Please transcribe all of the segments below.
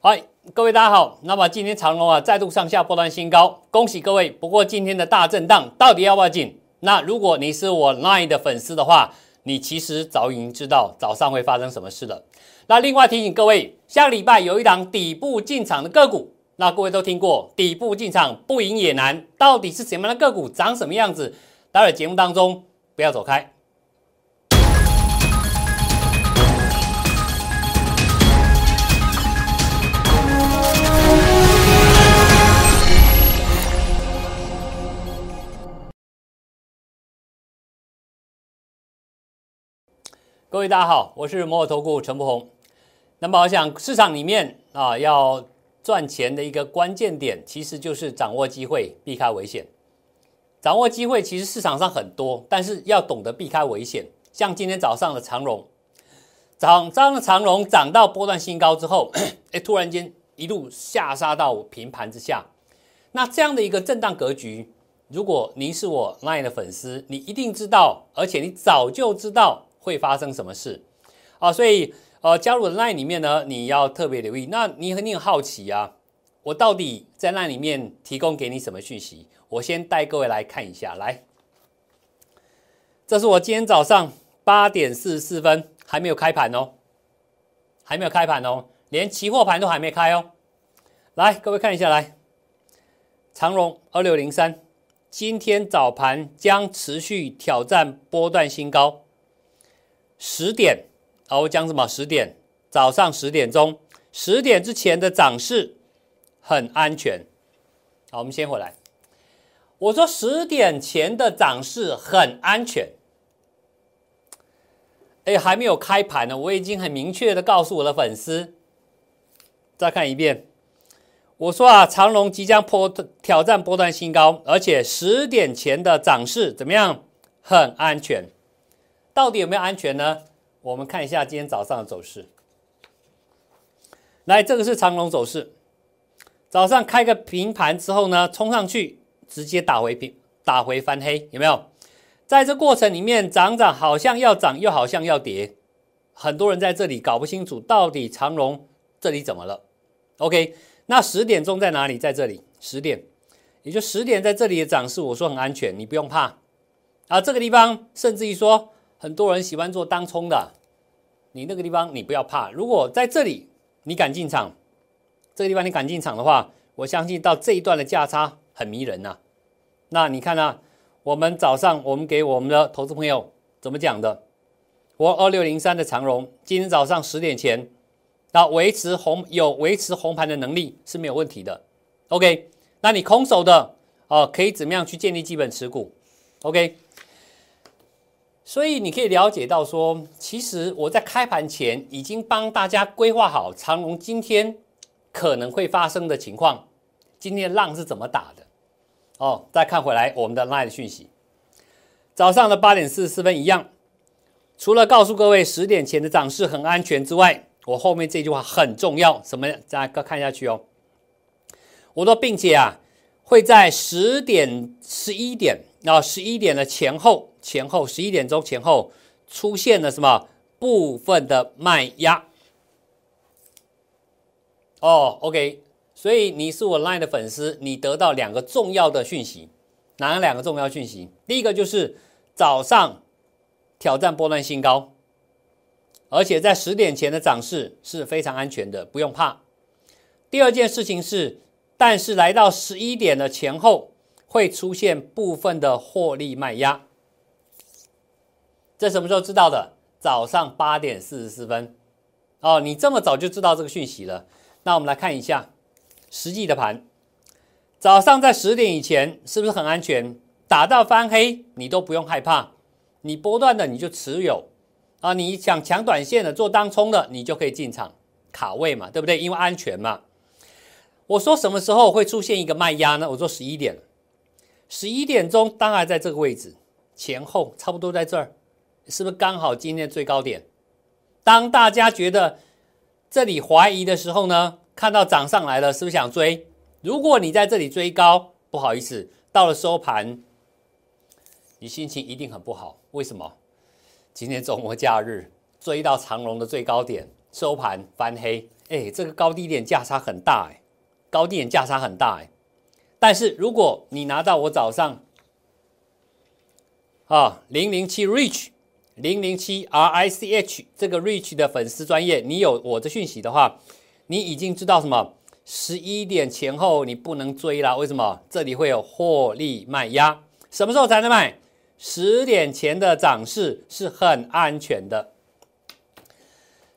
嗨，各位大家好。那么今天长隆啊再度上下波段新高，恭喜各位。不过今天的大震荡到底要不要进？那如果你是我 Line 的粉丝的话，你其实早已经知道早上会发生什么事了。那另外提醒各位，下礼拜有一档底部进场的个股，那各位都听过，底部进场不赢也难，到底是什么样的个股，长什么样子？待会节目当中不要走开。各位大家好，我是摩尔投顾陈柏宏。那么我想市场里面啊，要赚钱的一个关键点，其实就是掌握机会，避开危险。掌握机会，其实市场上很多，但是要懂得避开危险。像今天早上的长荣，涨涨的长荣涨到波段新高之后，哎，突然间一路下杀到平盘之下。那这样的一个震荡格局，如果您是我 LINE 的粉丝，你一定知道，而且你早就知道。会发生什么事啊？所以呃，加入 Line 里面呢，你要特别留意。那你你很好奇啊，我到底在 Line 里面提供给你什么讯息？我先带各位来看一下。来，这是我今天早上八点四十四分还没有开盘哦，还没有开盘哦，连期货盘都还没开哦。来，各位看一下，来，长荣二六零三，今天早盘将持续挑战波段新高。十点，啊，我讲什么？十点，早上十点钟，十点之前的涨势很安全。好，我们先回来。我说十点前的涨势很安全。哎，还没有开盘呢，我已经很明确的告诉我的粉丝。再看一遍，我说啊，长隆即将破挑战波段新高，而且十点前的涨势怎么样？很安全。到底有没有安全呢？我们看一下今天早上的走势。来，这个是长龙走势，早上开个平盘之后呢，冲上去直接打回平，打回翻黑，有没有？在这过程里面，涨涨好像要涨，又好像要跌，很多人在这里搞不清楚到底长龙这里怎么了。OK，那十点钟在哪里？在这里，十点，也就十点在这里的涨势，我说很安全，你不用怕啊。这个地方甚至于说。很多人喜欢做当冲的，你那个地方你不要怕。如果在这里你敢进场，这个地方你敢进场的话，我相信到这一段的价差很迷人呐。那你看呢？我们早上我们给我们的投资朋友怎么讲的？我二六零三的长荣，今天早上十点前，那维持红有维持红盘的能力是没有问题的。OK，那你空手的哦，可以怎么样去建立基本持股？OK。所以你可以了解到，说其实我在开盘前已经帮大家规划好长隆今天可能会发生的情况，今天浪是怎么打的？哦，再看回来我们的 Line 讯息，早上的八点四十四分一样，除了告诉各位十点前的涨势很安全之外，我后面这句话很重要，什么？大家看下去哦。我说，并且啊，会在十点、十一点，啊，十一点的前后。前后十一点钟前后出现了什么部分的卖压？哦，OK，所以你是我 LINE 的粉丝，你得到两个重要的讯息，哪两个重要讯息？第一个就是早上挑战波段新高，而且在十点前的涨势是非常安全的，不用怕。第二件事情是，但是来到十一点的前后会出现部分的获利卖压。这什么时候知道的？早上八点四十四分。哦，你这么早就知道这个讯息了。那我们来看一下实际的盘。早上在十点以前是不是很安全？打到翻黑你都不用害怕，你波段的你就持有啊。你想抢短线的做当冲的，你就可以进场卡位嘛，对不对？因为安全嘛。我说什么时候会出现一个卖压呢？我说十一点，十一点钟当然在这个位置前后差不多在这儿。是不是刚好今天的最高点？当大家觉得这里怀疑的时候呢，看到涨上来了，是不是想追？如果你在这里追高，不好意思，到了收盘，你心情一定很不好。为什么？今天周末假日追到长隆的最高点，收盘翻黑，哎，这个高低点价差很大哎，高低点价差很大哎。但是如果你拿到我早上啊零零七 reach 零零七 r i c h 这个 Rich 的粉丝专业，你有我的讯息的话，你已经知道什么？十一点前后你不能追了，为什么？这里会有获利卖压，什么时候才能买？十点前的涨势是很安全的。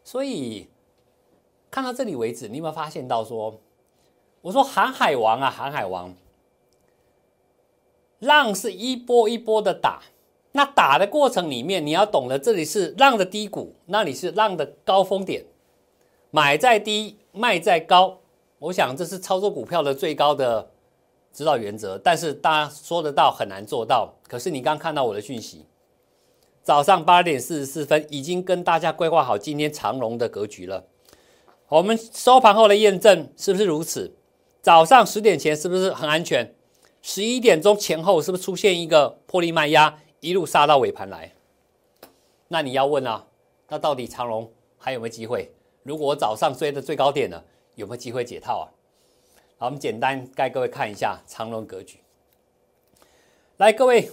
所以看到这里为止，你有没有发现到说？我说航海王啊，航海王，浪是一波一波的打，那打的过程里面，你要懂得这里是浪的低谷，那里是浪的高峰点，买在低，卖在高。我想这是操作股票的最高的指导原则，但是大家说得到很难做到。可是你刚看到我的讯息，早上八点四十四分已经跟大家规划好今天长龙的格局了。我们收盘后的验证是不是如此？早上十点前是不是很安全？十一点钟前后是不是出现一个破例卖压，一路杀到尾盘来？那你要问啊，那到底长隆还有没有机会？如果我早上追的最高点呢，有没有机会解套啊？好，我们简单带各位看一下长隆格局。来，各位，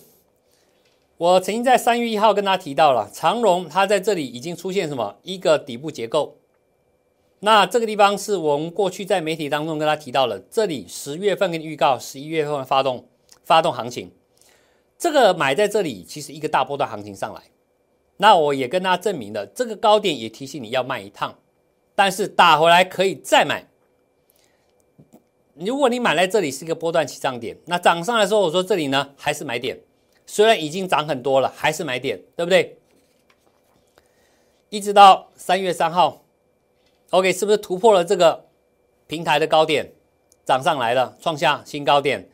我曾经在三月一号跟大家提到了长隆，它在这里已经出现什么一个底部结构。那这个地方是我们过去在媒体当中跟他提到了，这里十月份跟预告，十一月份发动发动行情，这个买在这里其实一个大波段行情上来，那我也跟大家证明了，这个高点也提醒你要卖一趟，但是打回来可以再买。如果你买在这里是一个波段起涨点，那涨上来时候我说这里呢还是买点，虽然已经涨很多了，还是买点，对不对？一直到三月三号。OK，是不是突破了这个平台的高点，涨上来了，创下新高点？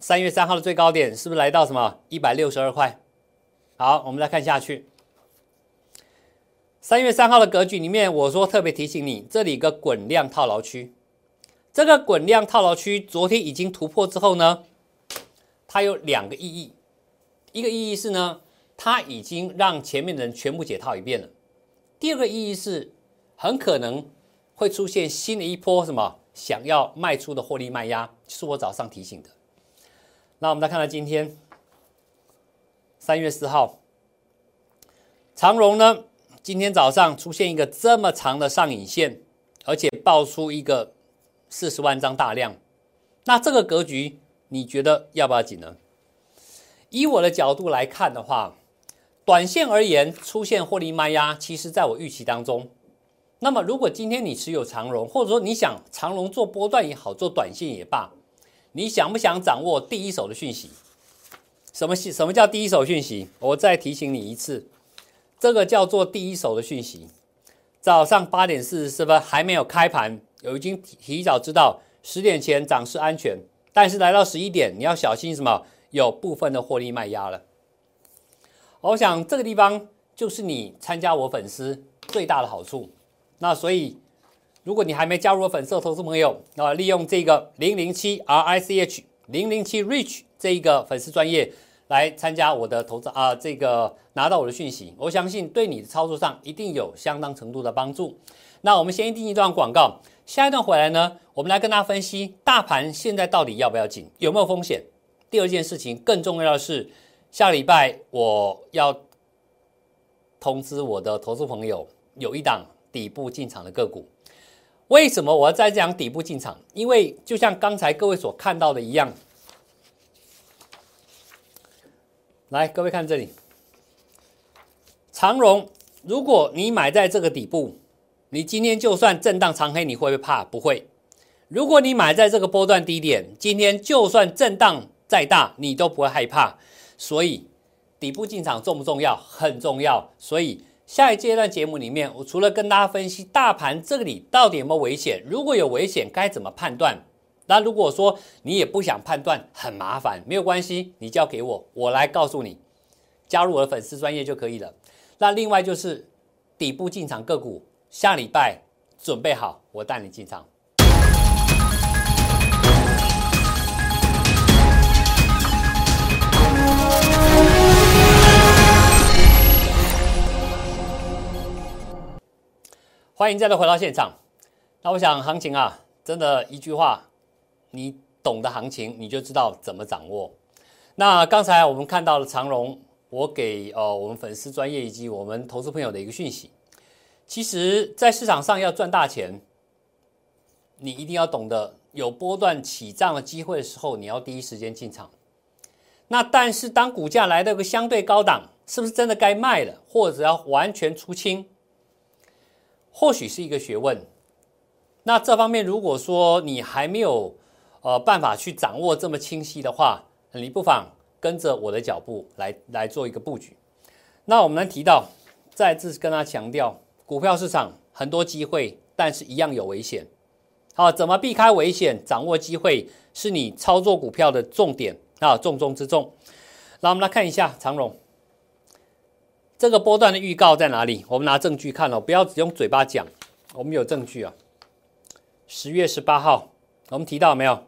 三月三号的最高点是不是来到什么一百六十二块？好，我们再看下去。三月三号的格局里面，我说特别提醒你，这里一个滚量套牢区，这个滚量套牢区昨天已经突破之后呢，它有两个意义，一个意义是呢，它已经让前面的人全部解套一遍了；第二个意义是。很可能会出现新的一波什么想要卖出的获利卖压，是我早上提醒的。那我们再看看今天三月四号，长荣呢，今天早上出现一个这么长的上影线，而且爆出一个四十万张大量。那这个格局，你觉得要不要紧呢？以我的角度来看的话，短线而言出现获利卖压，其实在我预期当中。那么，如果今天你持有长荣，或者说你想长荣做波段也好，做短线也罢，你想不想掌握第一手的讯息？什么什么叫第一手讯息？我再提醒你一次，这个叫做第一手的讯息。早上八点四十四分还没有开盘，有已经提早知道十点前涨势安全，但是来到十一点，你要小心什么？有部分的获利卖压了。我想这个地方就是你参加我粉丝最大的好处。那所以，如果你还没加入我粉色投资朋友，那利用这个零零七 R I C H 零零七 Rich 这一个粉丝专业来参加我的投资啊，这个拿到我的讯息，我相信对你的操作上一定有相当程度的帮助。那我们先定一段广告，下一段回来呢，我们来跟大家分析大盘现在到底要不要紧，有没有风险。第二件事情更重要的是，下礼拜我要通知我的投资朋友有一档。底部进场的个股，为什么我要在讲底部进场？因为就像刚才各位所看到的一样，来，各位看这里，长荣，如果你买在这个底部，你今天就算震荡长黑，你会不会怕？不会。如果你买在这个波段低点，今天就算震荡再大，你都不会害怕。所以，底部进场重不重要？很重要。所以。下一阶段节目里面，我除了跟大家分析大盘这里到底有没有危险，如果有危险该怎么判断？那如果说你也不想判断，很麻烦，没有关系，你交给我，我来告诉你，加入我的粉丝专业就可以了。那另外就是底部进场个股，下礼拜准备好，我带你进场。欢迎再度回到现场。那我想行情啊，真的一句话，你懂得行情，你就知道怎么掌握。那刚才我们看到了长荣，我给呃我们粉丝专业以及我们投资朋友的一个讯息，其实，在市场上要赚大钱，你一定要懂得有波段起涨的机会的时候，你要第一时间进场。那但是当股价来到个相对高档，是不是真的该卖了，或者要完全出清？或许是一个学问。那这方面如果说你还没有呃办法去掌握这么清晰的话，你不妨跟着我的脚步来来做一个布局。那我们提到，再次跟他强调，股票市场很多机会，但是一样有危险。好，怎么避开危险，掌握机会，是你操作股票的重点啊，重中之重。那我们来看一下长荣这个波段的预告在哪里？我们拿证据看了，不要只用嘴巴讲，我们有证据啊。十月十八号，我们提到没有？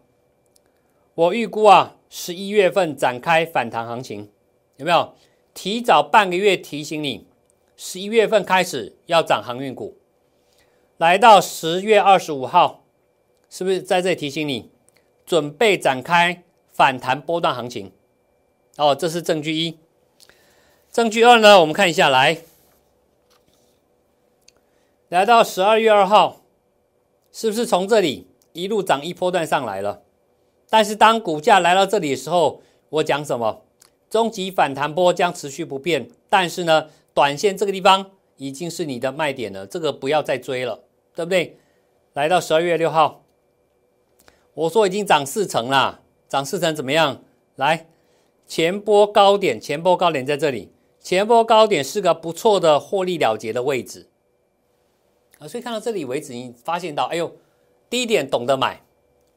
我预估啊。十一月份展开反弹行情，有没有提早半个月提醒你？十一月份开始要涨航运股，来到十月二十五号，是不是在这里提醒你，准备展开反弹波段行情？哦，这是证据一。证据二呢？我们看一下，来，来到十二月二号，是不是从这里一路涨一波段上来了？但是当股价来到这里的时候，我讲什么？终极反弹波将持续不变。但是呢，短线这个地方已经是你的卖点了，这个不要再追了，对不对？来到十二月六号，我说已经涨四成了，涨四成怎么样？来，前波高点，前波高点在这里，前波高点是个不错的获利了结的位置啊。所以看到这里为止，你发现到，哎呦，低点懂得买，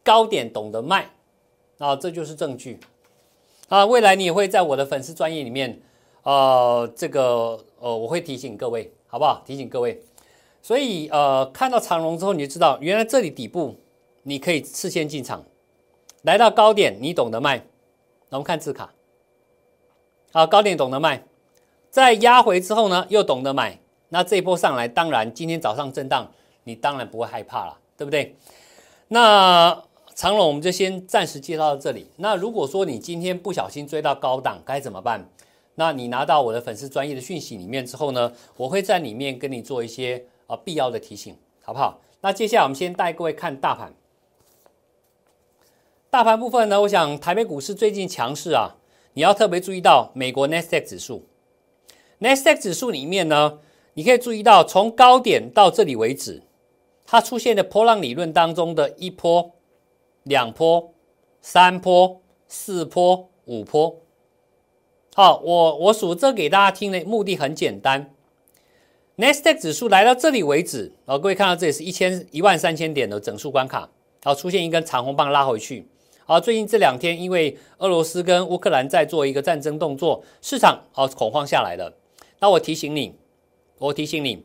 高点懂得卖。啊，这就是证据啊！未来你也会在我的粉丝专业里面，呃，这个呃，我会提醒各位，好不好？提醒各位。所以呃，看到长龙之后，你就知道原来这里底部你可以事先进场，来到高点你懂得卖。我们看字卡，啊，高点懂得卖，在压回之后呢，又懂得买。那这一波上来，当然今天早上震荡，你当然不会害怕了，对不对？那。长龙，我们就先暂时介绍到这里。那如果说你今天不小心追到高档，该怎么办？那你拿到我的粉丝专业的讯息里面之后呢，我会在里面跟你做一些啊必要的提醒，好不好？那接下来我们先带各位看大盘。大盘部分呢，我想台北股市最近强势啊，你要特别注意到美国 n e s t a q 指数。N e s t a q 指数里面呢，你可以注意到从高点到这里为止，它出现的波浪理论当中的一波。两波、三波、四波、五波，好，我我数这给大家听的目的很简单。n e s t a q 指数来到这里为止，啊，各位看到这里是一千一万三千点的整数关卡，好，出现一根长红棒拉回去。好，最近这两天因为俄罗斯跟乌克兰在做一个战争动作，市场哦恐慌下来了。那我提醒你，我提醒你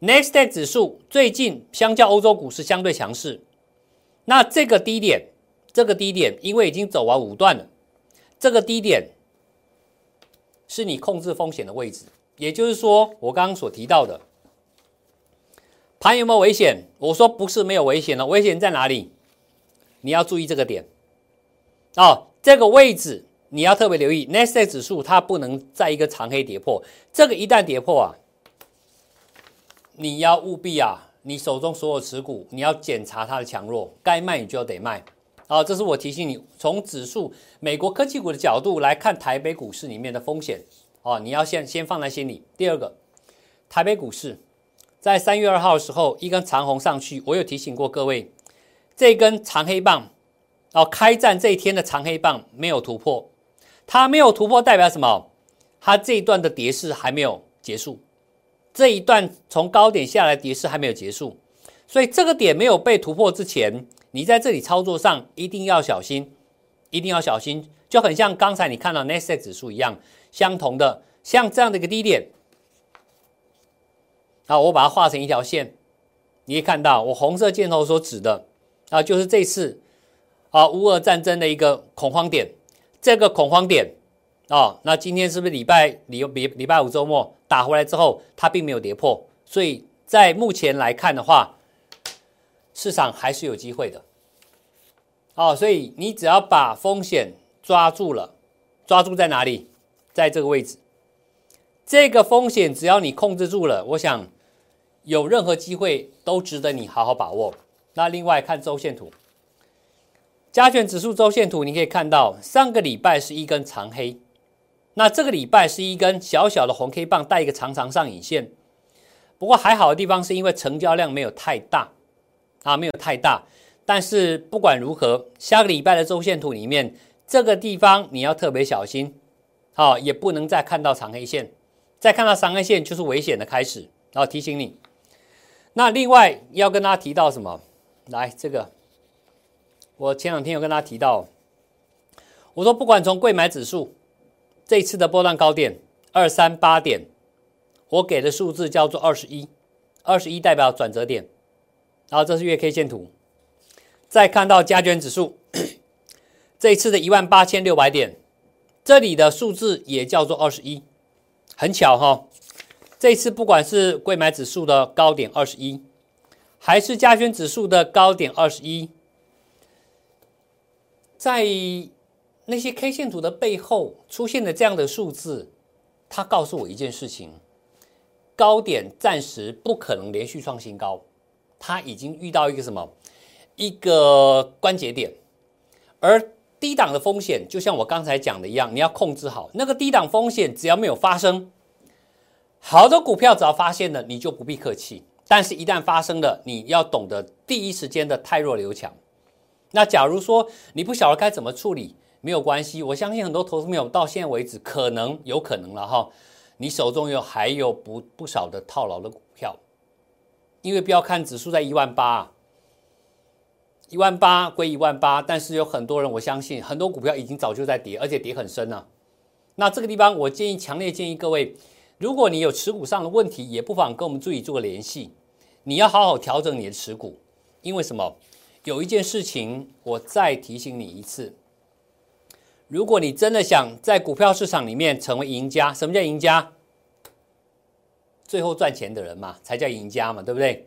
n e s t a q 指数最近相较欧洲股市相对强势。那这个低点，这个低点，因为已经走完五段了，这个低点是你控制风险的位置。也就是说，我刚刚所提到的盘有没有危险？我说不是没有危险了，危险在哪里？你要注意这个点哦，这个位置你要特别留意。n e s t 指数它不能在一个长黑跌破，这个一旦跌破啊，你要务必啊。你手中所有持股，你要检查它的强弱，该卖你就得卖。好，这是我提醒你，从指数美国科技股的角度来看台北股市里面的风险哦，你要先先放在心里。第二个，台北股市在三月二号的时候一根长红上去，我有提醒过各位，这根长黑棒哦，开战这一天的长黑棒没有突破，它没有突破代表什么？它这一段的跌势还没有结束。这一段从高点下来跌势还没有结束，所以这个点没有被突破之前，你在这里操作上一定要小心，一定要小心，就很像刚才你看到 n e s t 指数一样，相同的，像这样的一个低点，好，我把它画成一条线，你可以看到我红色箭头所指的啊，就是这次啊乌俄战争的一个恐慌点，这个恐慌点。哦，那今天是不是礼拜礼礼礼拜五周末打回来之后，它并没有跌破，所以在目前来看的话，市场还是有机会的。哦，所以你只要把风险抓住了，抓住在哪里？在这个位置，这个风险只要你控制住了，我想有任何机会都值得你好好把握。那另外看周线图，加权指数周线图，你可以看到上个礼拜是一根长黑，那这个礼拜是一根小小的红 K 棒带一个长长上影线。不过还好的地方是因为成交量没有太大啊，没有太大。但是不管如何，下个礼拜的周线图里面，这个地方你要特别小心，好，也不能再看到长黑线，再看到长黑线就是危险的开始。然后提醒你，那另外要跟大家提到什么？来，这个我前两天有跟大家提到，我说不管从贵买指数这一次的波段高点二三八点，我给的数字叫做二十一，二十一代表转折点，然后这是月 K 线图。再看到加权指数，这一次的一万八千六百点，这里的数字也叫做二十一，很巧哈。这一次不管是贵买指数的高点二十一，还是加权指数的高点二十一，在那些 K 线图的背后出现的这样的数字，它告诉我一件事情：高点暂时不可能连续创新高，它已经遇到一个什么？一个关节点，而低档的风险就像我刚才讲的一样，你要控制好那个低档风险，只要没有发生，好的股票只要发现了，你就不必客气。但是，一旦发生了，你要懂得第一时间的泰弱留强。那假如说你不晓得该怎么处理，没有关系，我相信很多投资朋友到现在为止，可能有可能了哈，你手中有还有不不少的套牢的股票，因为不要看指数在一万八。一万八归一万八，但是有很多人，我相信很多股票已经早就在跌，而且跌很深了。那这个地方，我建议，强烈建议各位，如果你有持股上的问题，也不妨跟我们助理做个联系。你要好好调整你的持股，因为什么？有一件事情，我再提醒你一次：如果你真的想在股票市场里面成为赢家，什么叫赢家？最后赚钱的人嘛，才叫赢家嘛，对不对？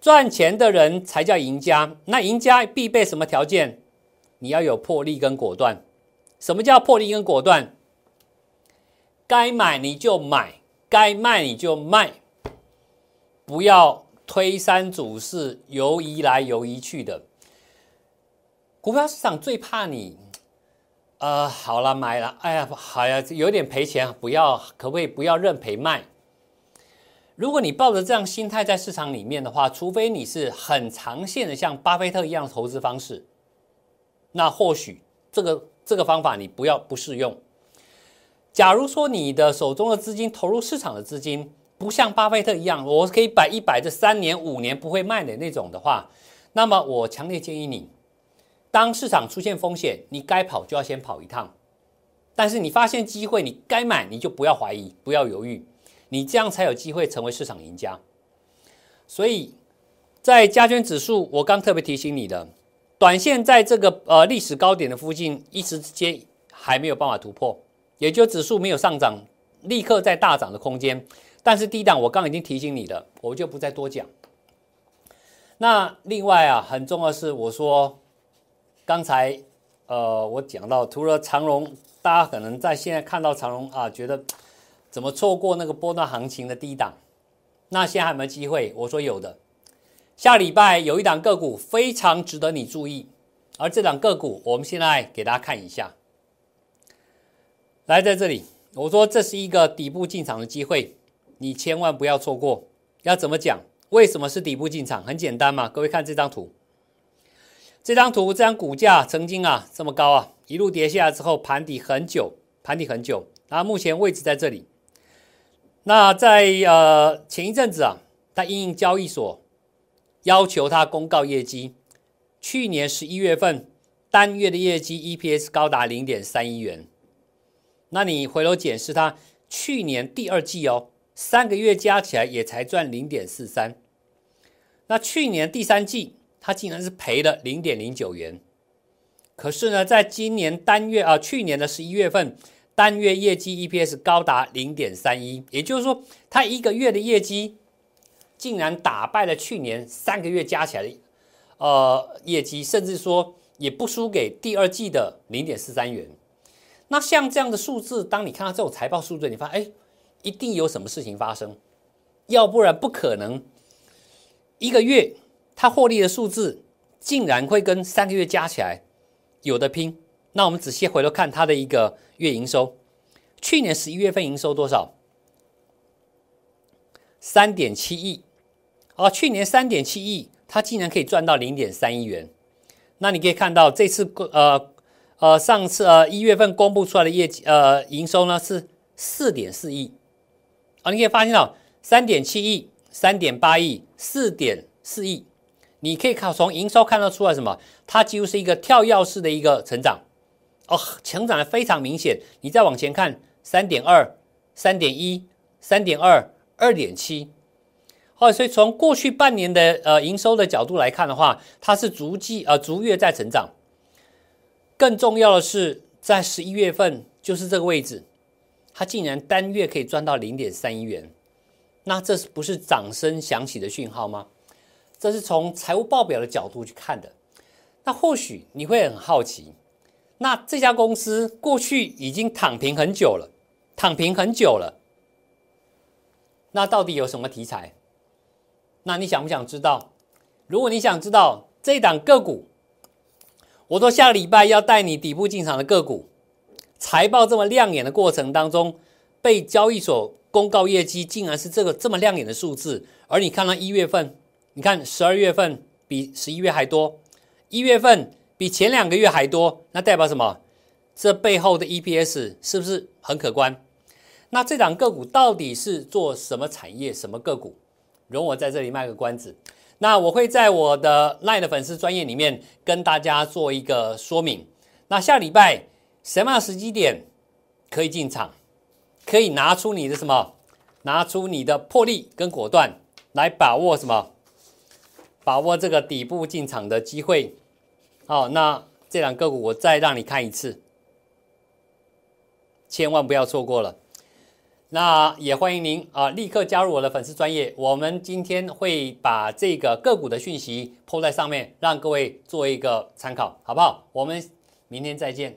赚钱的人才叫赢家。那赢家必备什么条件？你要有魄力跟果断。什么叫魄力跟果断？该买你就买，该卖你就卖，不要推三阻四、游移来游移去的。股票市场最怕你，呃，好了，买了，哎呀，好呀，有点赔钱，不要，可不可以不要认赔卖？如果你抱着这样心态在市场里面的话，除非你是很长线的，像巴菲特一样的投资方式，那或许这个这个方法你不要不适用。假如说你的手中的资金投入市场的资金不像巴菲特一样，我可以摆一摆这三年五年不会卖的那种的话，那么我强烈建议你，当市场出现风险，你该跑就要先跑一趟。但是你发现机会，你该买你就不要怀疑，不要犹豫。你这样才有机会成为市场赢家。所以，在加权指数，我刚特别提醒你的，短线在这个呃历史高点的附近，一时之间还没有办法突破，也就指数没有上涨，立刻在大涨的空间。但是低档，我刚已经提醒你了，我就不再多讲。那另外啊，很重要的是，我说刚才呃，我讲到，除了长荣，大家可能在现在看到长荣啊，觉得。怎么错过那个波段行情的低档？那现在还有没有机会？我说有的。下礼拜有一档个股非常值得你注意，而这档个股我们现在给大家看一下。来，在这里，我说这是一个底部进场的机会，你千万不要错过。要怎么讲？为什么是底部进场？很简单嘛，各位看这张图。这张图，这张股价曾经啊这么高啊，一路跌下来之后盘底很久，盘底很久，然后目前位置在这里。那在呃前一阵子啊，他因应交易所要求他公告业绩，去年十一月份单月的业绩 EPS 高达零点三一元。那你回头检视它去年第二季哦，三个月加起来也才赚零点四三。那去年第三季它竟然是赔了零点零九元。可是呢，在今年单月啊，去年的十一月份。单月业绩 EPS 高达零点三一，也就是说，它一个月的业绩竟然打败了去年三个月加起来的呃业绩，甚至说也不输给第二季的零点四三元。那像这样的数字，当你看到这种财报数字，你发现哎，一定有什么事情发生，要不然不可能一个月它获利的数字竟然会跟三个月加起来有的拼。那我们仔细回头看它的一个月营收，去年十一月份营收多少？三点七亿，哦，去年三点七亿，它竟然可以赚到零点三亿元。那你可以看到这次呃呃上次呃一月份公布出来的业绩呃营收呢是四点四亿，啊，你可以发现到三点七亿、三点八亿、四点四亿，你可以看从营收看得出来什么？它几乎是一个跳跃式的一个成长。哦，成长的非常明显。你再往前看，三点二、三点一、三点二、二点七。哦，所以从过去半年的呃营收的角度来看的话，它是逐季呃逐月在成长。更重要的是，在十一月份就是这个位置，它竟然单月可以赚到零点三亿元。那这是不是掌声响起的讯号吗？这是从财务报表的角度去看的。那或许你会很好奇。那这家公司过去已经躺平很久了，躺平很久了。那到底有什么题材？那你想不想知道？如果你想知道这档个股，我说下礼拜要带你底部进场的个股，财报这么亮眼的过程当中，被交易所公告业绩竟然是这个这么亮眼的数字，而你看到一月份，你看十二月份比十一月还多，一月份。比前两个月还多，那代表什么？这背后的 EPS 是不是很可观？那这档个股到底是做什么产业、什么个股？容我在这里卖个关子。那我会在我的奈的粉丝专业里面跟大家做一个说明。那下礼拜什么样时机点可以进场？可以拿出你的什么？拿出你的魄力跟果断来把握什么？把握这个底部进场的机会。好，那这两个股我再让你看一次，千万不要错过了。那也欢迎您啊，立刻加入我的粉丝专业。我们今天会把这个个股的讯息铺在上面，让各位做一个参考，好不好？我们明天再见。